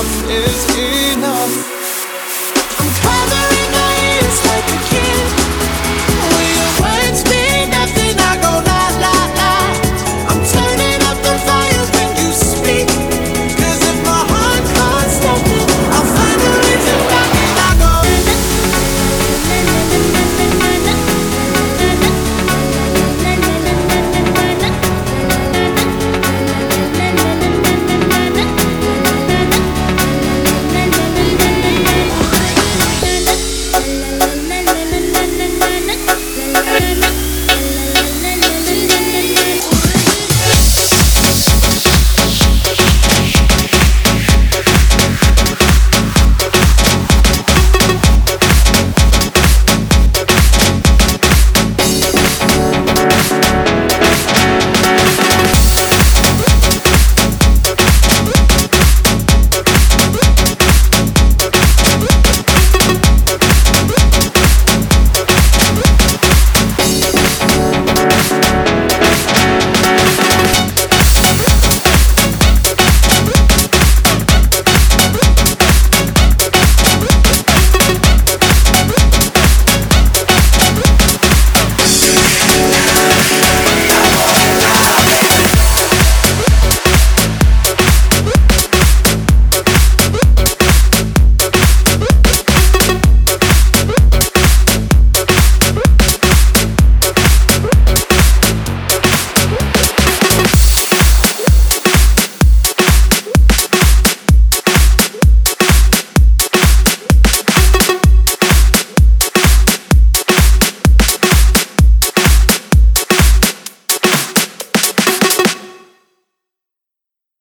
Love is